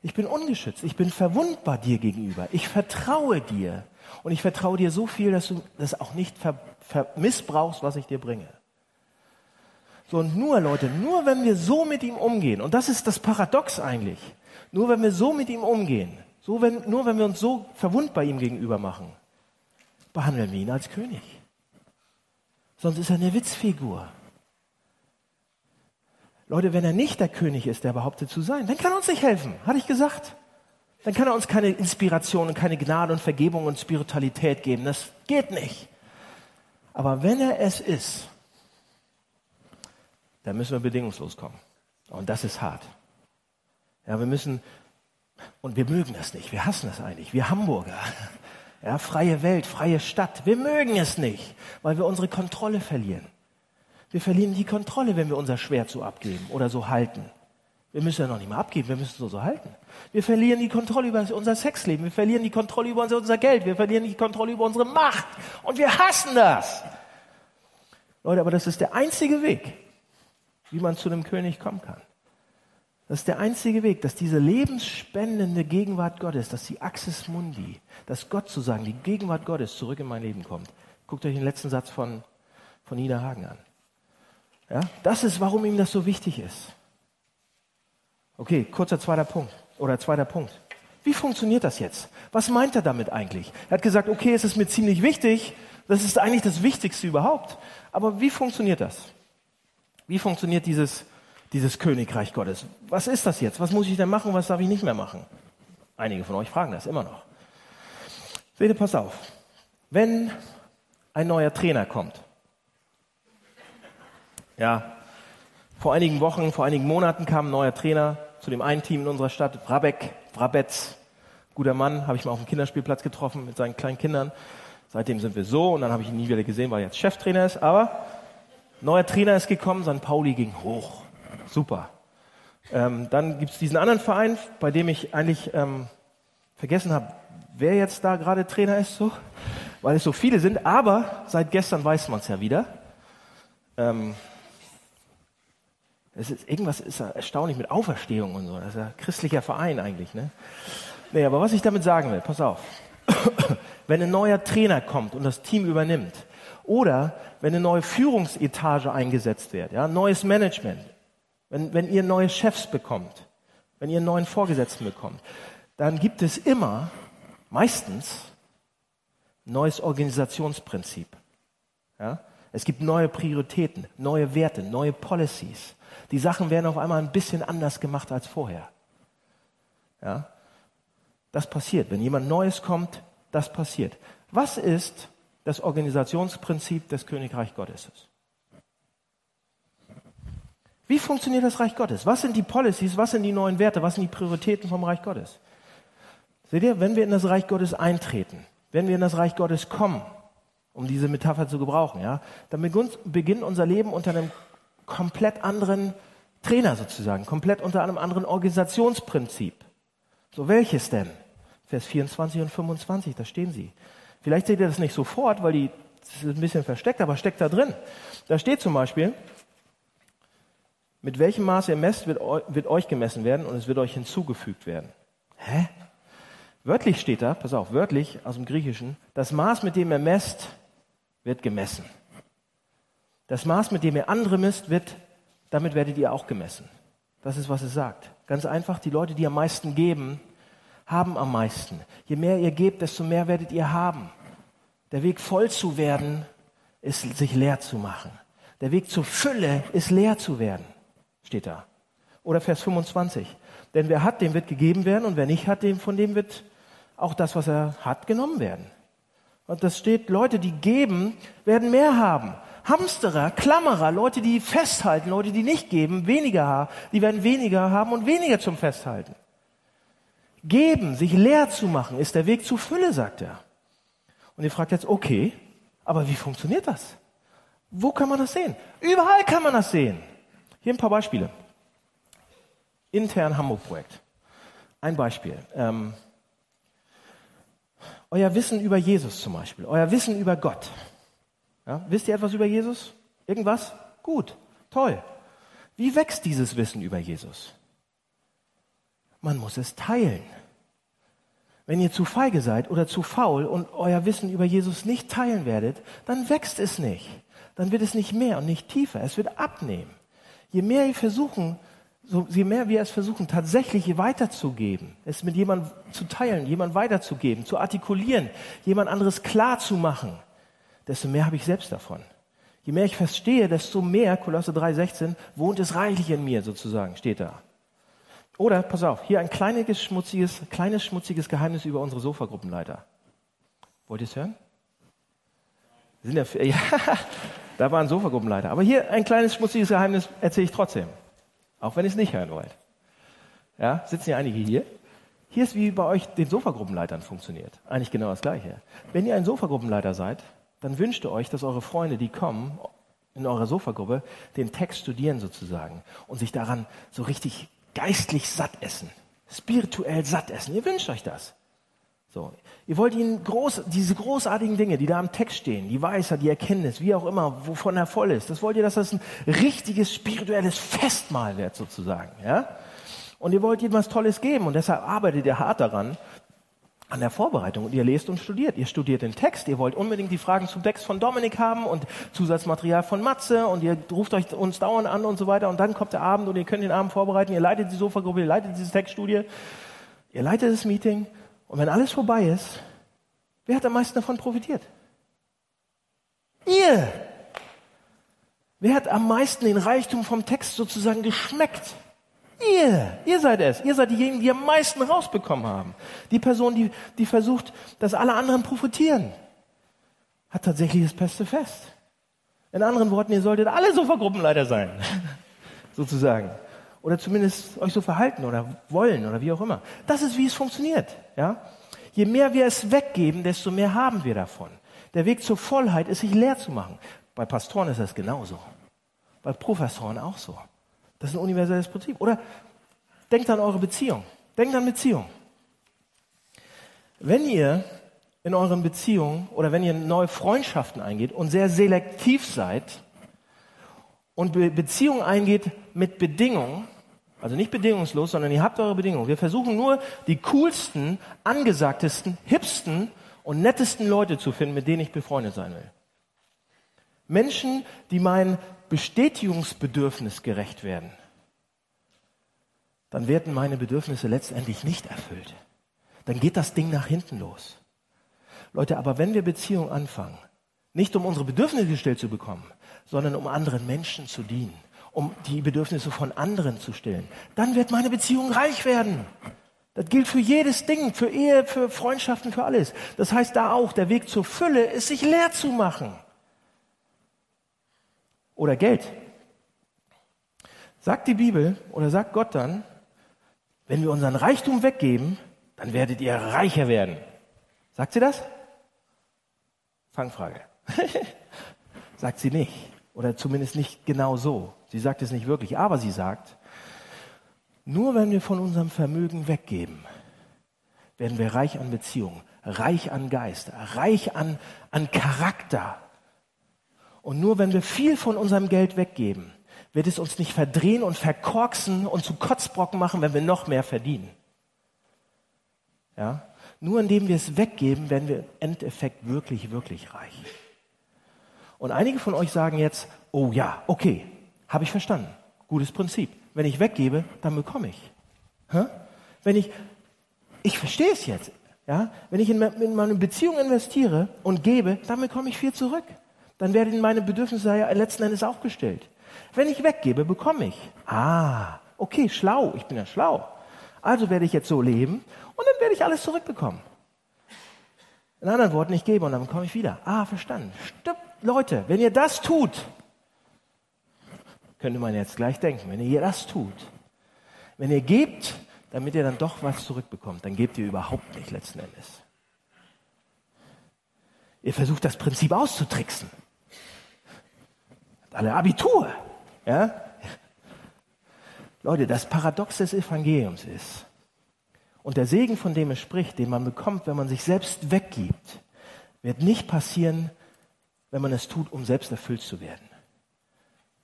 Ich bin ungeschützt. Ich bin verwundbar dir gegenüber. Ich vertraue dir. Und ich vertraue dir so viel, dass du das auch nicht ver, ver missbrauchst, was ich dir bringe. So, und nur, Leute, nur wenn wir so mit ihm umgehen, und das ist das Paradox eigentlich, nur wenn wir so mit ihm umgehen, so wenn, nur wenn wir uns so verwundbar ihm gegenüber machen, behandeln wir ihn als König. Sonst ist er eine Witzfigur. Leute, wenn er nicht der König ist, der behauptet zu sein, dann kann er uns nicht helfen, hatte ich gesagt. Dann kann er uns keine Inspiration und keine Gnade und Vergebung und Spiritualität geben. Das geht nicht. Aber wenn er es ist, dann müssen wir bedingungslos kommen. Und das ist hart. Ja, wir müssen, und wir mögen das nicht, wir hassen das eigentlich, wir Hamburger. Ja, freie Welt, freie Stadt. Wir mögen es nicht, weil wir unsere Kontrolle verlieren. Wir verlieren die Kontrolle, wenn wir unser Schwert so abgeben oder so halten. Wir müssen ja noch nicht mal abgeben, wir müssen es so halten. Wir verlieren die Kontrolle über unser Sexleben, wir verlieren die Kontrolle über unser Geld, wir verlieren die Kontrolle über unsere Macht und wir hassen das. Leute, aber das ist der einzige Weg, wie man zu einem König kommen kann. Das ist der einzige Weg, dass diese lebensspendende Gegenwart Gottes, dass die Axis Mundi, dass Gott zu sagen, die Gegenwart Gottes zurück in mein Leben kommt. Guckt euch den letzten Satz von, von Ina Hagen an. Ja, das ist, warum ihm das so wichtig ist. Okay, kurzer zweiter Punkt oder zweiter Punkt. Wie funktioniert das jetzt? Was meint er damit eigentlich? Er hat gesagt, okay, es ist mir ziemlich wichtig, das ist eigentlich das Wichtigste überhaupt. Aber wie funktioniert das? Wie funktioniert dieses, dieses Königreich Gottes? Was ist das jetzt? Was muss ich denn machen? Was darf ich nicht mehr machen? Einige von euch fragen das immer noch. Seht ihr, pass auf. Wenn ein neuer Trainer kommt, ja, vor einigen Wochen, vor einigen Monaten kam ein neuer Trainer zu dem einen Team in unserer Stadt, Vrabek, Vrabetz, guter Mann, habe ich mal auf dem Kinderspielplatz getroffen mit seinen kleinen Kindern. Seitdem sind wir so und dann habe ich ihn nie wieder gesehen, weil er jetzt Cheftrainer ist. Aber neuer Trainer ist gekommen, St. Pauli ging hoch. Super. Ähm, dann gibt es diesen anderen Verein, bei dem ich eigentlich ähm, vergessen habe, wer jetzt da gerade Trainer ist, so, weil es so viele sind. Aber seit gestern weiß man es ja wieder. Ähm, es ist, irgendwas ist erstaunlich mit Auferstehung und so. Das ist ja ein christlicher Verein eigentlich. Ne? Nee, aber was ich damit sagen will, pass auf. wenn ein neuer Trainer kommt und das Team übernimmt, oder wenn eine neue Führungsetage eingesetzt wird, ja, neues Management, wenn, wenn ihr neue Chefs bekommt, wenn ihr einen neuen Vorgesetzten bekommt, dann gibt es immer, meistens, neues Organisationsprinzip. Ja? Es gibt neue Prioritäten, neue Werte, neue Policies. Die Sachen werden auf einmal ein bisschen anders gemacht als vorher. Ja? Das passiert. Wenn jemand Neues kommt, das passiert. Was ist das Organisationsprinzip des Königreich Gottes? Wie funktioniert das Reich Gottes? Was sind die Policies? Was sind die neuen Werte? Was sind die Prioritäten vom Reich Gottes? Seht ihr, wenn wir in das Reich Gottes eintreten, wenn wir in das Reich Gottes kommen, um diese Metapher zu gebrauchen, ja, dann beginnt unser Leben unter einem komplett anderen Trainer sozusagen, komplett unter einem anderen Organisationsprinzip. So welches denn? Vers 24 und 25, da stehen sie. Vielleicht seht ihr das nicht sofort, weil die das ist ein bisschen versteckt, aber steckt da drin. Da steht zum Beispiel, mit welchem Maß ihr messt, wird, wird euch gemessen werden und es wird euch hinzugefügt werden. Hä? Wörtlich steht da, pass auf, wörtlich aus dem Griechischen, das Maß, mit dem ihr messt, wird gemessen. Das Maß, mit dem ihr andere misst, wird, damit werdet ihr auch gemessen. Das ist, was es sagt. Ganz einfach, die Leute, die am meisten geben, haben am meisten. Je mehr ihr gebt, desto mehr werdet ihr haben. Der Weg voll zu werden, ist sich leer zu machen. Der Weg zur Fülle ist leer zu werden, steht da. Oder Vers 25. Denn wer hat, dem wird gegeben werden und wer nicht hat, dem, von dem wird auch das, was er hat, genommen werden. Und das steht, Leute, die geben, werden mehr haben. Hamsterer, Klammerer, Leute, die festhalten, Leute, die nicht geben, weniger haben, die werden weniger haben und weniger zum Festhalten. Geben, sich leer zu machen, ist der Weg zur Fülle, sagt er. Und ihr fragt jetzt, okay, aber wie funktioniert das? Wo kann man das sehen? Überall kann man das sehen. Hier ein paar Beispiele. Intern Hamburg-Projekt. Ein Beispiel. Ähm, euer Wissen über Jesus zum Beispiel, euer Wissen über Gott. Ja, wisst ihr etwas über Jesus? Irgendwas? Gut, toll. Wie wächst dieses Wissen über Jesus? Man muss es teilen. Wenn ihr zu feige seid oder zu faul und euer Wissen über Jesus nicht teilen werdet, dann wächst es nicht. Dann wird es nicht mehr und nicht tiefer. Es wird abnehmen. Je mehr ihr versuchen, so, je mehr wir es versuchen, tatsächlich weiterzugeben, es mit jemandem zu teilen, jemand weiterzugeben, zu artikulieren, jemand anderes klar zu machen, desto mehr habe ich selbst davon. Je mehr ich verstehe, desto mehr, Kolosse 3,16, wohnt es reichlich in mir, sozusagen, steht da. Oder, pass auf, hier ein kleines schmutziges, kleines schmutziges Geheimnis über unsere Sofagruppenleiter. Wollt ihr es hören? Sind ja, ja, da war ein Sofagruppenleiter. Aber hier ein kleines schmutziges Geheimnis erzähle ich trotzdem. Auch wenn ihr es nicht hören wollt. Ja, sitzen ja einige hier. Hier ist wie bei euch den Sofagruppenleitern funktioniert. Eigentlich genau das Gleiche. Wenn ihr ein Sofagruppenleiter seid, dann wünscht ihr euch, dass eure Freunde, die kommen, in eurer Sofagruppe, den Text studieren sozusagen und sich daran so richtig geistlich satt essen. Spirituell satt essen. Ihr wünscht euch das. So. Ihr wollt ihnen groß, diese großartigen Dinge, die da am Text stehen, die Weisheit, die Erkenntnis, wie auch immer, wovon er voll ist, das wollt ihr, dass das ein richtiges spirituelles Festmahl wird sozusagen, ja? Und ihr wollt ihm was Tolles geben und deshalb arbeitet ihr hart daran, an der Vorbereitung und ihr lest und studiert. Ihr studiert den Text, ihr wollt unbedingt die Fragen zum Text von Dominik haben und Zusatzmaterial von Matze und ihr ruft euch uns dauernd an und so weiter und dann kommt der Abend und ihr könnt den Abend vorbereiten, ihr leitet die Sofagruppe, ihr leitet diese Textstudie, ihr leitet das Meeting und wenn alles vorbei ist, wer hat am meisten davon profitiert? Ihr! Wer hat am meisten den Reichtum vom Text sozusagen geschmeckt? Ihr, ihr seid es. Ihr seid diejenigen, die am meisten rausbekommen haben. Die Person, die, die versucht, dass alle anderen profitieren, hat tatsächlich das beste Fest. In anderen Worten, ihr solltet alle Sofagruppenleiter sein, sozusagen. Oder zumindest euch so verhalten oder wollen oder wie auch immer. Das ist, wie es funktioniert, ja. Je mehr wir es weggeben, desto mehr haben wir davon. Der Weg zur Vollheit ist, sich leer zu machen. Bei Pastoren ist das genauso. Bei Professoren auch so. Das ist ein universelles Prinzip. Oder denkt an eure Beziehung. Denkt an Beziehung. Wenn ihr in euren Beziehungen oder wenn ihr neue Freundschaften eingeht und sehr selektiv seid und Beziehungen eingeht mit Bedingungen, also nicht bedingungslos, sondern ihr habt eure Bedingungen. Wir versuchen nur die coolsten, angesagtesten, hipsten und nettesten Leute zu finden, mit denen ich befreundet sein will. Menschen, die mein Bestätigungsbedürfnis gerecht werden, dann werden meine Bedürfnisse letztendlich nicht erfüllt. Dann geht das Ding nach hinten los. Leute, aber wenn wir Beziehungen anfangen, nicht um unsere Bedürfnisse gestellt zu bekommen, sondern um anderen Menschen zu dienen, um die Bedürfnisse von anderen zu stillen, dann wird meine Beziehung reich werden. Das gilt für jedes Ding, für Ehe, für Freundschaften, für alles. Das heißt da auch, der Weg zur Fülle ist, sich leer zu machen oder Geld. Sagt die Bibel oder sagt Gott dann, wenn wir unseren Reichtum weggeben, dann werdet ihr reicher werden. Sagt sie das? Fangfrage. sagt sie nicht. Oder zumindest nicht genau so. Sie sagt es nicht wirklich. Aber sie sagt, nur wenn wir von unserem Vermögen weggeben, werden wir reich an Beziehungen, reich an Geist, reich an, an Charakter, und nur wenn wir viel von unserem Geld weggeben, wird es uns nicht verdrehen und verkorksen und zu Kotzbrocken machen, wenn wir noch mehr verdienen. Ja? Nur indem wir es weggeben, werden wir im Endeffekt wirklich, wirklich reich. Und einige von euch sagen jetzt, oh ja, okay, habe ich verstanden. Gutes Prinzip. Wenn ich weggebe, dann bekomme ich. Hä? Wenn ich, ich verstehe es jetzt. Ja? Wenn ich in, in meine Beziehung investiere und gebe, dann bekomme ich viel zurück dann werden meine Bedürfnisse ja letzten Endes auch gestellt. Wenn ich weggebe, bekomme ich. Ah, okay, schlau, ich bin ja schlau. Also werde ich jetzt so leben und dann werde ich alles zurückbekommen. In anderen Worten, ich gebe und dann bekomme ich wieder. Ah, verstanden. Stimmt, Leute, wenn ihr das tut, könnte man jetzt gleich denken, wenn ihr das tut, wenn ihr gebt, damit ihr dann doch was zurückbekommt, dann gebt ihr überhaupt nicht letzten Endes. Ihr versucht das Prinzip auszutricksen alle Abitur. Ja? Leute, das Paradox des Evangeliums ist, und der Segen, von dem es spricht, den man bekommt, wenn man sich selbst weggibt, wird nicht passieren, wenn man es tut, um selbst erfüllt zu werden.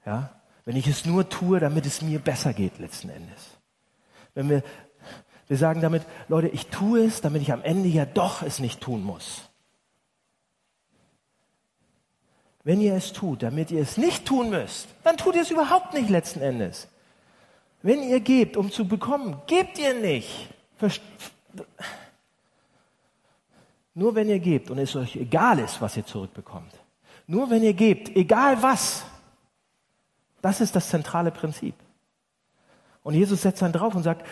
Ja? Wenn ich es nur tue, damit es mir besser geht, letzten Endes. Wenn wir, wir sagen damit, Leute, ich tue es, damit ich am Ende ja doch es nicht tun muss. Wenn ihr es tut, damit ihr es nicht tun müsst, dann tut ihr es überhaupt nicht letzten Endes. Wenn ihr gebt, um zu bekommen, gebt ihr nicht. Nur wenn ihr gebt und es euch egal ist, was ihr zurückbekommt. Nur wenn ihr gebt, egal was. Das ist das zentrale Prinzip. Und Jesus setzt dann drauf und sagt,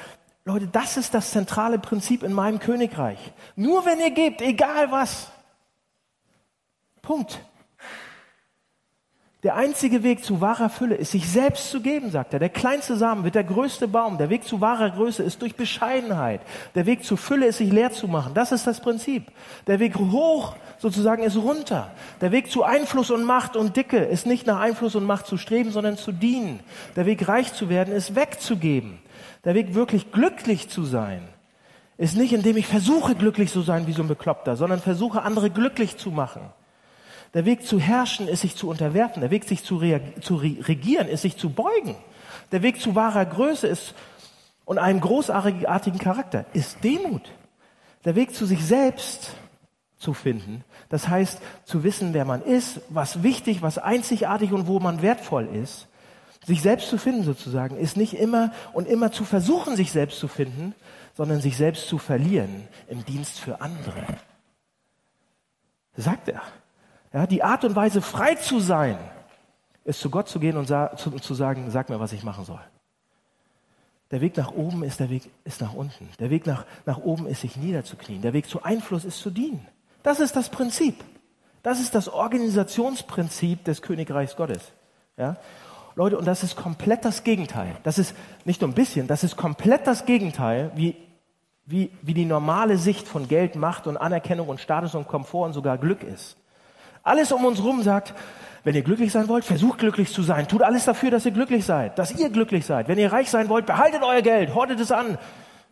Leute, das ist das zentrale Prinzip in meinem Königreich. Nur wenn ihr gebt, egal was. Punkt. Der einzige Weg zu wahrer Fülle ist, sich selbst zu geben, sagt er. Der kleinste Samen wird der größte Baum. Der Weg zu wahrer Größe ist durch Bescheidenheit. Der Weg zu Fülle ist, sich leer zu machen. Das ist das Prinzip. Der Weg hoch sozusagen ist runter. Der Weg zu Einfluss und Macht und Dicke ist nicht nach Einfluss und Macht zu streben, sondern zu dienen. Der Weg reich zu werden ist wegzugeben. Der Weg wirklich glücklich zu sein ist nicht, indem ich versuche glücklich zu sein wie so ein Bekloppter, sondern versuche andere glücklich zu machen. Der Weg zu herrschen ist sich zu unterwerfen. Der Weg sich zu, zu regieren ist sich zu beugen. Der Weg zu wahrer Größe ist und einem großartigen Charakter ist Demut. Der Weg zu sich selbst zu finden, das heißt zu wissen, wer man ist, was wichtig, was einzigartig und wo man wertvoll ist. Sich selbst zu finden sozusagen ist nicht immer und immer zu versuchen, sich selbst zu finden, sondern sich selbst zu verlieren im Dienst für andere. Sagt er. Ja, die Art und Weise, frei zu sein, ist zu Gott zu gehen und zu, zu sagen, sag mir, was ich machen soll. Der Weg nach oben ist der Weg ist nach unten. Der Weg nach, nach oben ist sich niederzuknien. Der Weg zu Einfluss ist zu dienen. Das ist das Prinzip. Das ist das Organisationsprinzip des Königreichs Gottes. Ja? Leute, und das ist komplett das Gegenteil. Das ist nicht nur ein bisschen, das ist komplett das Gegenteil, wie, wie, wie die normale Sicht von Geld, Macht und Anerkennung und Status und Komfort und sogar Glück ist. Alles um uns rum sagt, wenn ihr glücklich sein wollt, versucht glücklich zu sein. Tut alles dafür, dass ihr glücklich seid, dass ihr glücklich seid. Wenn ihr reich sein wollt, behaltet euer Geld, hortet es an,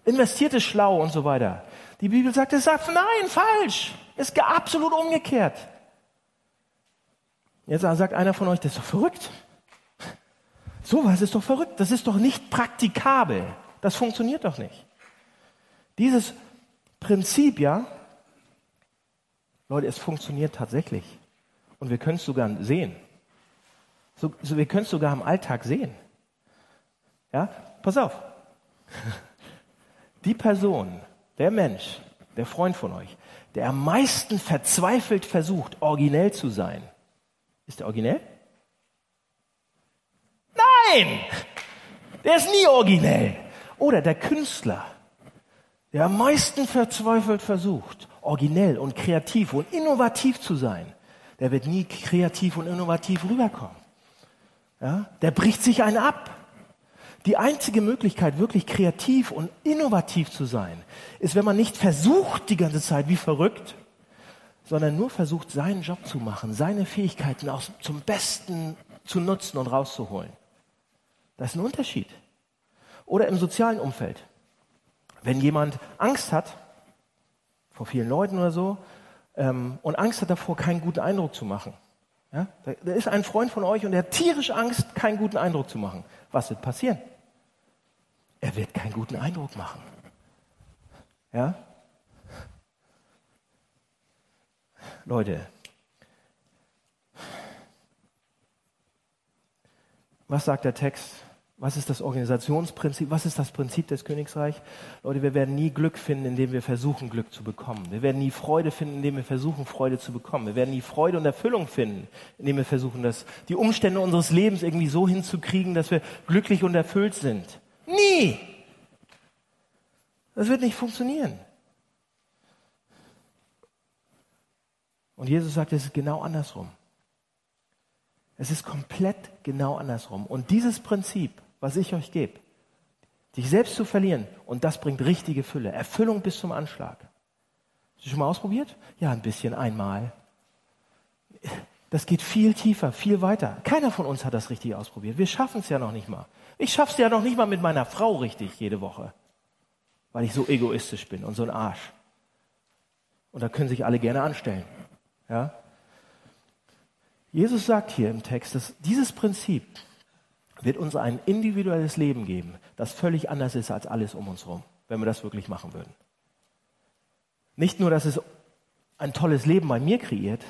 investiert es schlau und so weiter. Die Bibel sagt, es sagt, nein, falsch. Es ist absolut umgekehrt. Jetzt sagt einer von euch, das ist doch verrückt. Sowas ist doch verrückt. Das ist doch nicht praktikabel. Das funktioniert doch nicht. Dieses Prinzip, ja, Leute, es funktioniert tatsächlich. Und wir können es sogar sehen. So, so, wir können es sogar im Alltag sehen. Ja, pass auf. Die Person, der Mensch, der Freund von euch, der am meisten verzweifelt versucht, originell zu sein, ist der originell? Nein! Der ist nie originell. Oder der Künstler, der am meisten verzweifelt versucht, originell und kreativ und innovativ zu sein der wird nie kreativ und innovativ rüberkommen. Ja? Der bricht sich einen ab. Die einzige Möglichkeit, wirklich kreativ und innovativ zu sein, ist, wenn man nicht versucht die ganze Zeit wie verrückt, sondern nur versucht, seinen Job zu machen, seine Fähigkeiten auch zum Besten zu nutzen und rauszuholen. Das ist ein Unterschied. Oder im sozialen Umfeld. Wenn jemand Angst hat, vor vielen Leuten oder so, ähm, und Angst hat davor, keinen guten Eindruck zu machen. Ja? Da, da ist ein Freund von euch und der hat tierisch Angst, keinen guten Eindruck zu machen. Was wird passieren? Er wird keinen guten Eindruck machen. Ja? Leute, was sagt der Text? Was ist das Organisationsprinzip? Was ist das Prinzip des Königsreichs? Leute, wir werden nie Glück finden, indem wir versuchen, Glück zu bekommen. Wir werden nie Freude finden, indem wir versuchen, Freude zu bekommen. Wir werden nie Freude und Erfüllung finden, indem wir versuchen, das, die Umstände unseres Lebens irgendwie so hinzukriegen, dass wir glücklich und erfüllt sind. Nie! Das wird nicht funktionieren. Und Jesus sagt, es ist genau andersrum. Es ist komplett genau andersrum. Und dieses Prinzip was ich euch gebe. Dich selbst zu verlieren und das bringt richtige Fülle, Erfüllung bis zum Anschlag. Hast du schon mal ausprobiert? Ja, ein bisschen einmal. Das geht viel tiefer, viel weiter. Keiner von uns hat das richtig ausprobiert. Wir schaffen es ja noch nicht mal. Ich schaffe es ja noch nicht mal mit meiner Frau richtig jede Woche, weil ich so egoistisch bin und so ein Arsch. Und da können sich alle gerne anstellen. Ja? Jesus sagt hier im Text, dass dieses Prinzip, wird uns ein individuelles Leben geben, das völlig anders ist als alles um uns herum, wenn wir das wirklich machen würden. Nicht nur, dass es ein tolles Leben bei mir kreiert,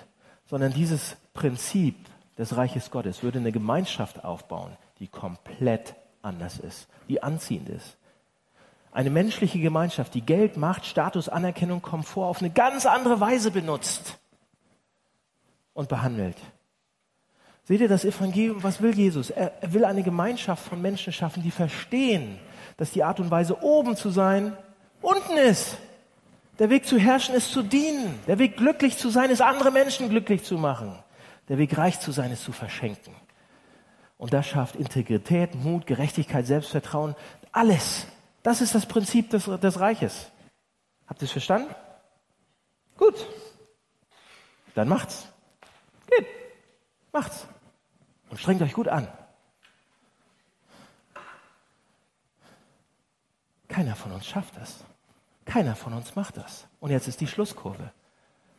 sondern dieses Prinzip des Reiches Gottes würde eine Gemeinschaft aufbauen, die komplett anders ist, die anziehend ist. Eine menschliche Gemeinschaft, die Geld, Macht, Status, Anerkennung, Komfort auf eine ganz andere Weise benutzt und behandelt. Seht ihr das Evangelium? Was will Jesus? Er, er will eine Gemeinschaft von Menschen schaffen, die verstehen, dass die Art und Weise, oben zu sein, unten ist. Der Weg zu herrschen ist zu dienen. Der Weg glücklich zu sein ist, andere Menschen glücklich zu machen. Der Weg reich zu sein ist zu verschenken. Und das schafft Integrität, Mut, Gerechtigkeit, Selbstvertrauen, alles. Das ist das Prinzip des, des Reiches. Habt ihr es verstanden? Gut. Dann macht's. Geht. Macht's. Und strengt euch gut an. Keiner von uns schafft das. Keiner von uns macht das. Und jetzt ist die Schlusskurve.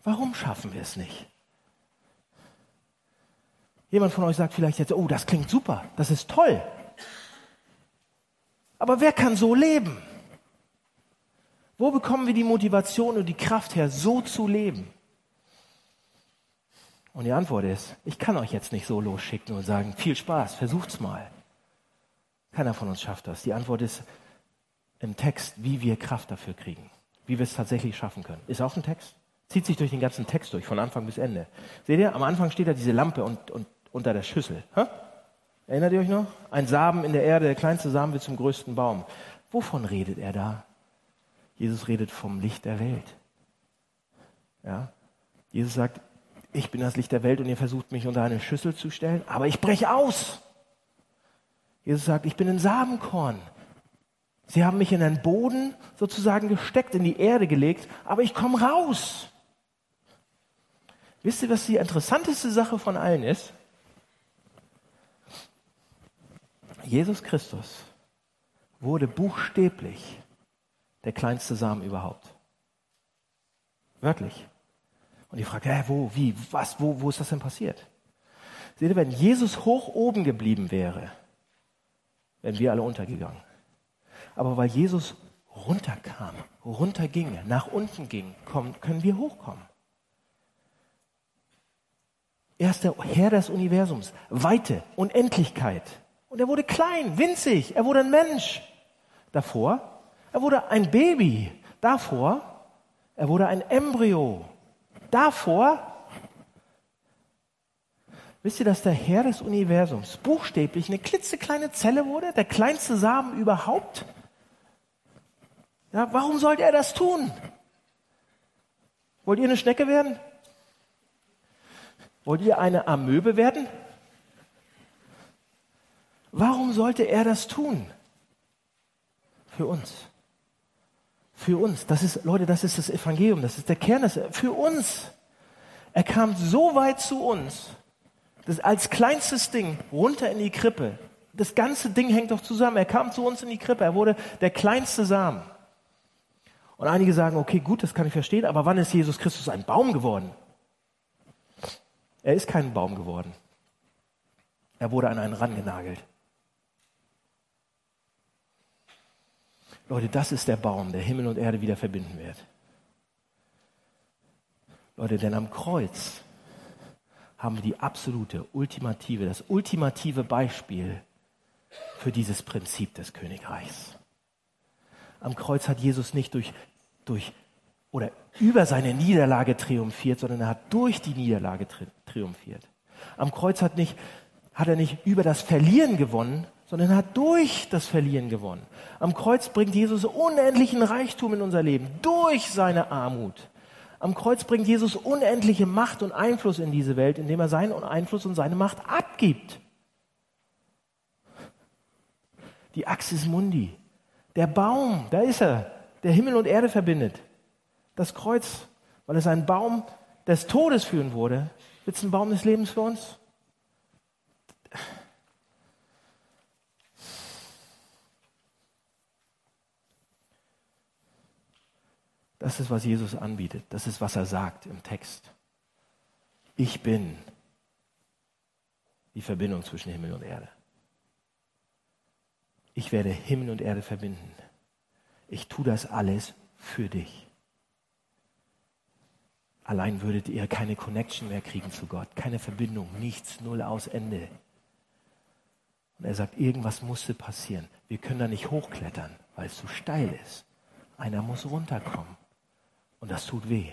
Warum schaffen wir es nicht? Jemand von euch sagt vielleicht jetzt, oh, das klingt super, das ist toll. Aber wer kann so leben? Wo bekommen wir die Motivation und die Kraft her, so zu leben? Und die Antwort ist, ich kann euch jetzt nicht so losschicken und sagen, viel Spaß, versucht's mal. Keiner von uns schafft das. Die Antwort ist im Text, wie wir Kraft dafür kriegen. Wie wir es tatsächlich schaffen können. Ist auch ein Text. Zieht sich durch den ganzen Text durch, von Anfang bis Ende. Seht ihr, am Anfang steht da diese Lampe und, und unter der Schüssel. Ha? Erinnert ihr euch noch? Ein Samen in der Erde, der kleinste Samen wird zum größten Baum. Wovon redet er da? Jesus redet vom Licht der Welt. Ja? Jesus sagt, ich bin das Licht der Welt und ihr versucht mich unter eine Schüssel zu stellen, aber ich breche aus. Jesus sagt, ich bin ein Samenkorn. Sie haben mich in den Boden sozusagen gesteckt, in die Erde gelegt, aber ich komme raus. Wisst ihr, was die interessanteste Sache von allen ist? Jesus Christus wurde buchstäblich der kleinste Samen überhaupt. Wörtlich. Und ich frage, hä, wo, wie, was, wo, wo ist das denn passiert? Seht ihr, wenn Jesus hoch oben geblieben wäre, wären wir alle untergegangen. Aber weil Jesus runterkam, runterging, nach unten ging, können wir hochkommen. Er ist der Herr des Universums. Weite, Unendlichkeit. Und er wurde klein, winzig. Er wurde ein Mensch. Davor, er wurde ein Baby. Davor, er wurde ein Embryo. Davor, wisst ihr, dass der Herr des Universums buchstäblich eine klitzekleine Zelle wurde, der kleinste Samen überhaupt? Ja, warum sollte er das tun? Wollt ihr eine Schnecke werden? Wollt ihr eine Amöbe werden? Warum sollte er das tun? Für uns. Für uns. Das ist, Leute, das ist das Evangelium. Das ist der Kern. Des, für uns. Er kam so weit zu uns, dass als kleinstes Ding runter in die Krippe. Das ganze Ding hängt doch zusammen. Er kam zu uns in die Krippe. Er wurde der kleinste Samen. Und einige sagen, okay, gut, das kann ich verstehen, aber wann ist Jesus Christus ein Baum geworden? Er ist kein Baum geworden. Er wurde an einen rangenagelt. Leute, das ist der Baum, der Himmel und Erde wieder verbinden wird. Leute, denn am Kreuz haben wir die absolute, ultimative, das ultimative Beispiel für dieses Prinzip des Königreichs. Am Kreuz hat Jesus nicht durch, durch oder über seine Niederlage triumphiert, sondern er hat durch die Niederlage triumphiert. Am Kreuz hat, nicht, hat er nicht über das Verlieren gewonnen, sondern er hat durch das Verlieren gewonnen. Am Kreuz bringt Jesus unendlichen Reichtum in unser Leben, durch seine Armut. Am Kreuz bringt Jesus unendliche Macht und Einfluss in diese Welt, indem er seinen Einfluss und seine Macht abgibt. Die Axis Mundi, der Baum, da ist er, der Himmel und Erde verbindet. Das Kreuz, weil es ein Baum des Todes führen wurde, wird es ein Baum des Lebens für uns. Das ist, was Jesus anbietet. Das ist, was er sagt im Text. Ich bin die Verbindung zwischen Himmel und Erde. Ich werde Himmel und Erde verbinden. Ich tue das alles für dich. Allein würdet ihr keine Connection mehr kriegen zu Gott, keine Verbindung, nichts, null aus Ende. Und er sagt, irgendwas musste passieren. Wir können da nicht hochklettern, weil es zu steil ist. Einer muss runterkommen. Und das tut weh.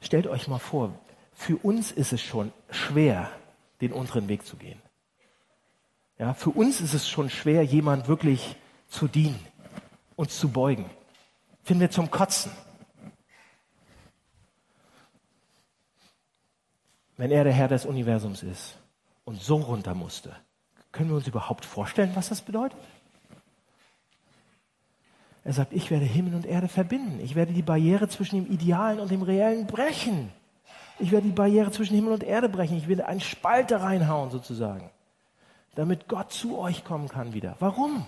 Stellt euch mal vor, für uns ist es schon schwer, den unteren Weg zu gehen. Ja, für uns ist es schon schwer, jemand wirklich zu dienen, uns zu beugen. Finden wir zum Kotzen. wenn er der Herr des Universums ist und so runter musste, können wir uns überhaupt vorstellen, was das bedeutet? Er sagt, ich werde Himmel und Erde verbinden. Ich werde die Barriere zwischen dem Idealen und dem Reellen brechen. Ich werde die Barriere zwischen Himmel und Erde brechen. Ich werde einen Spalte reinhauen sozusagen, damit Gott zu euch kommen kann wieder. Warum?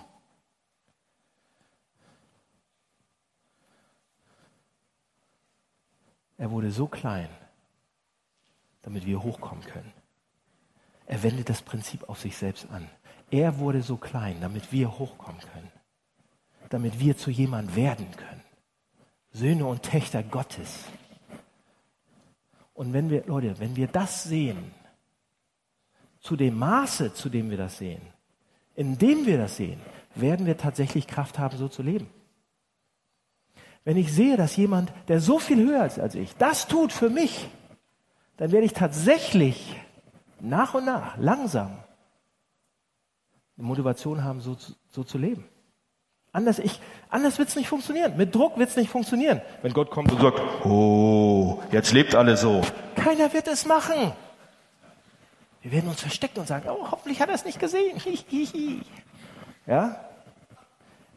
Er wurde so klein, damit wir hochkommen können. Er wendet das Prinzip auf sich selbst an. Er wurde so klein, damit wir hochkommen können. Damit wir zu jemand werden können. Söhne und Töchter Gottes. Und wenn wir, Leute, wenn wir das sehen, zu dem Maße, zu dem wir das sehen, in dem wir das sehen, werden wir tatsächlich Kraft haben, so zu leben. Wenn ich sehe, dass jemand, der so viel höher ist als ich, das tut für mich, dann werde ich tatsächlich nach und nach, langsam, eine Motivation haben, so, so zu leben. Anders, anders wird es nicht funktionieren. Mit Druck wird es nicht funktionieren. Wenn Gott kommt und sagt, oh, jetzt lebt alle so. Keiner wird es machen. Wir werden uns verstecken und sagen, oh, hoffentlich hat er es nicht gesehen. ja?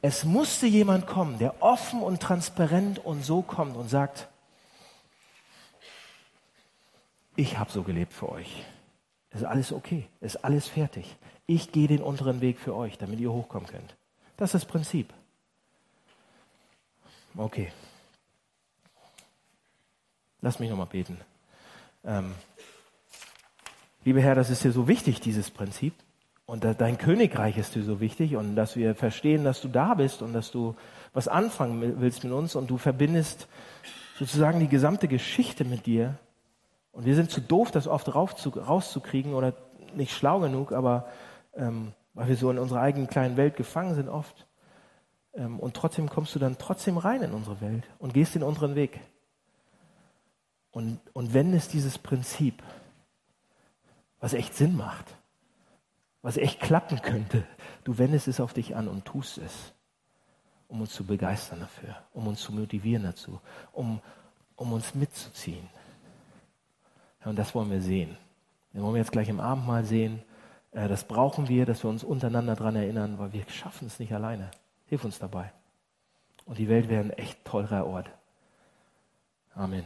Es musste jemand kommen, der offen und transparent und so kommt und sagt, ich habe so gelebt für euch. Es ist alles okay, es ist alles fertig. Ich gehe den unteren Weg für euch, damit ihr hochkommen könnt. Das ist das Prinzip. Okay. Lass mich nochmal beten. Ähm, lieber Herr, das ist dir so wichtig, dieses Prinzip. Und dein Königreich ist dir so wichtig und dass wir verstehen, dass du da bist und dass du was anfangen willst mit uns und du verbindest sozusagen die gesamte Geschichte mit dir. Und wir sind zu doof, das oft rauszukriegen oder nicht schlau genug, aber ähm, weil wir so in unserer eigenen kleinen Welt gefangen sind oft. Ähm, und trotzdem kommst du dann trotzdem rein in unsere Welt und gehst den unteren Weg. Und, und wendest dieses Prinzip, was echt Sinn macht was echt klappen könnte, du wendest es auf dich an und tust es, um uns zu begeistern dafür, um uns zu motivieren dazu, um, um uns mitzuziehen. Ja, und das wollen wir sehen. Das wollen wir jetzt gleich im Abendmahl sehen. Äh, das brauchen wir, dass wir uns untereinander daran erinnern, weil wir schaffen es nicht alleine. Hilf uns dabei. Und die Welt wäre ein echt toller Ort. Amen.